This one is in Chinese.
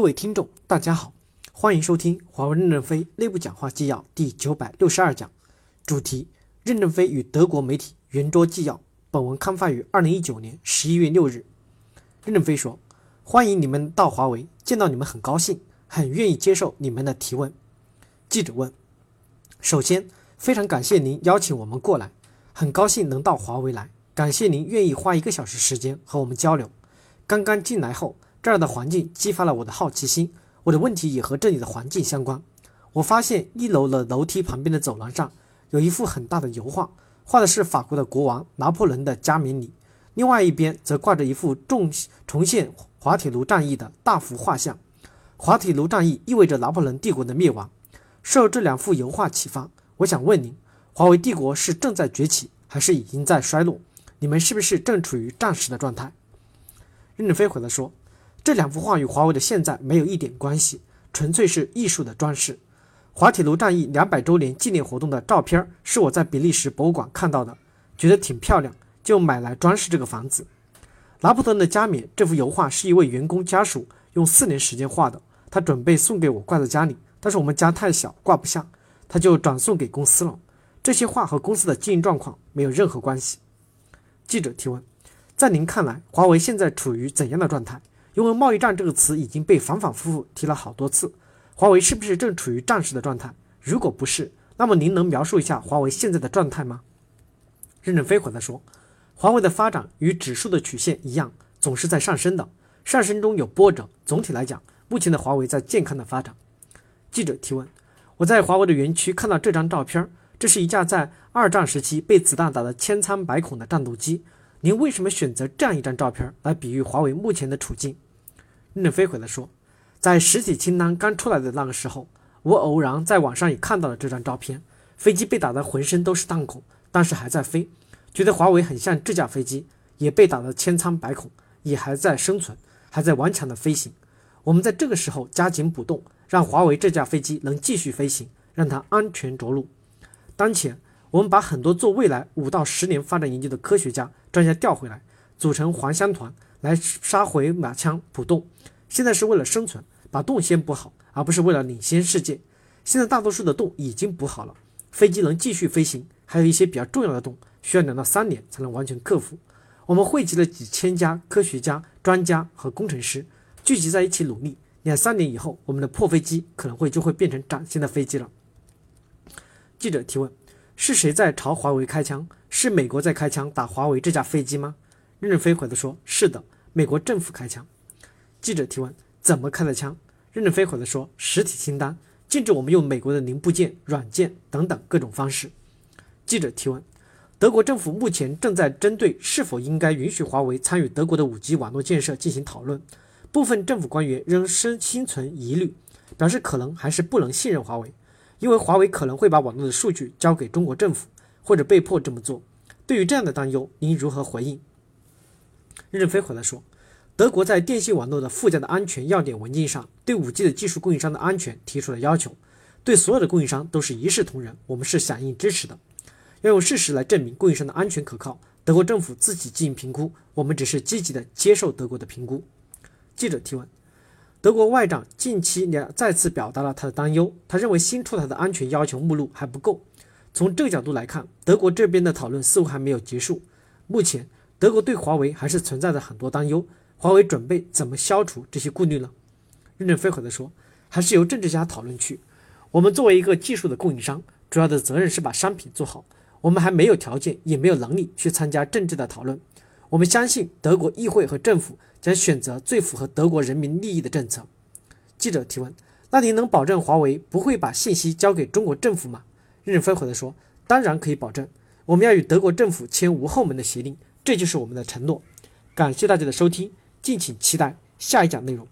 各位听众，大家好，欢迎收听华为任正非内部讲话纪要第九百六十二讲，主题：任正非与德国媒体圆桌纪要。本文刊发于二零一九年十一月六日。任正非说：“欢迎你们到华为，见到你们很高兴，很愿意接受你们的提问。”记者问：“首先，非常感谢您邀请我们过来，很高兴能到华为来，感谢您愿意花一个小时时间和我们交流。刚刚进来后。”这儿的环境激发了我的好奇心，我的问题也和这里的环境相关。我发现一楼的楼梯旁边的走廊上有一幅很大的油画，画的是法国的国王拿破仑的加冕礼，另外一边则挂着一幅重重现滑铁卢战役的大幅画像。滑铁卢战役意味着拿破仑帝国的灭亡。受这两幅油画启发，我想问您：华为帝国是正在崛起，还是已经在衰落？你们是不是正处于战时的状态？任正非回答说。这两幅画与华为的现在没有一点关系，纯粹是艺术的装饰。滑铁卢战役两百周年纪念活动的照片是我在比利时博物馆看到的，觉得挺漂亮，就买来装饰这个房子。拿破仑的加冕这幅油画是一位员工家属用四年时间画的，他准备送给我挂在家里，但是我们家太小挂不下，他就转送给公司了。这些画和公司的经营状况没有任何关系。记者提问：在您看来，华为现在处于怎样的状态？因为贸易战这个词已经被反反复复提了好多次，华为是不是正处于战时的状态？如果不是，那么您能描述一下华为现在的状态吗？任正非回答说：“华为的发展与指数的曲线一样，总是在上升的，上升中有波折。总体来讲，目前的华为在健康的发展。”记者提问：“我在华为的园区看到这张照片，这是一架在二战时期被子弹打得千疮百孔的战斗机。”您为什么选择这样一张照片来比喻华为目前的处境？任正非回答说，在实体清单刚出来的那个时候，我偶然在网上也看到了这张照片，飞机被打得浑身都是弹孔，但是还在飞，觉得华为很像这架飞机，也被打得千疮百孔，也还在生存，还在顽强的飞行。我们在这个时候加紧补洞，让华为这架飞机能继续飞行，让它安全着陆。当前。我们把很多做未来五到十年发展研究的科学家、专家调回来，组成还乡团来杀回马枪补洞。现在是为了生存，把洞先补好，而不是为了领先世界。现在大多数的洞已经补好了，飞机能继续飞行。还有一些比较重要的洞，需要两到三年才能完全克服。我们汇集了几千家科学家、专家和工程师，聚集在一起努力。两三年以后，我们的破飞机可能会就会变成崭新的飞机了。记者提问。是谁在朝华为开枪？是美国在开枪打华为这架飞机吗？任正非回答说：“是的，美国政府开枪。”记者提问：“怎么开的枪？”任正非回答说：“实体清单禁止我们用美国的零部件、软件等等各种方式。”记者提问：“德国政府目前正在针对是否应该允许华为参与德国的五 G 网络建设进行讨论，部分政府官员仍深心存疑虑，表示可能还是不能信任华为。”因为华为可能会把网络的数据交给中国政府，或者被迫这么做。对于这样的担忧，您如何回应？任正非回答说：“德国在电信网络的附加的安全要点文件上，对 5G 的技术供应商的安全提出了要求，对所有的供应商都是一视同仁。我们是响应支持的。要用事实来证明供应商的安全可靠，德国政府自己进行评估，我们只是积极的接受德国的评估。”记者提问。德国外长近期两再次表达了他的担忧，他认为新出台的安全要求目录还不够。从这个角度来看，德国这边的讨论似乎还没有结束。目前，德国对华为还是存在着很多担忧。华为准备怎么消除这些顾虑呢？任正非回答说：“还是由政治家讨论去。我们作为一个技术的供应商，主要的责任是把商品做好。我们还没有条件，也没有能力去参加政治的讨论。我们相信德国议会和政府。”将选择最符合德国人民利益的政策。记者提问：“那您能保证华为不会把信息交给中国政府吗？”任正非回答说：“当然可以保证，我们要与德国政府签无后门的协定，这就是我们的承诺。”感谢大家的收听，敬请期待下一讲内容。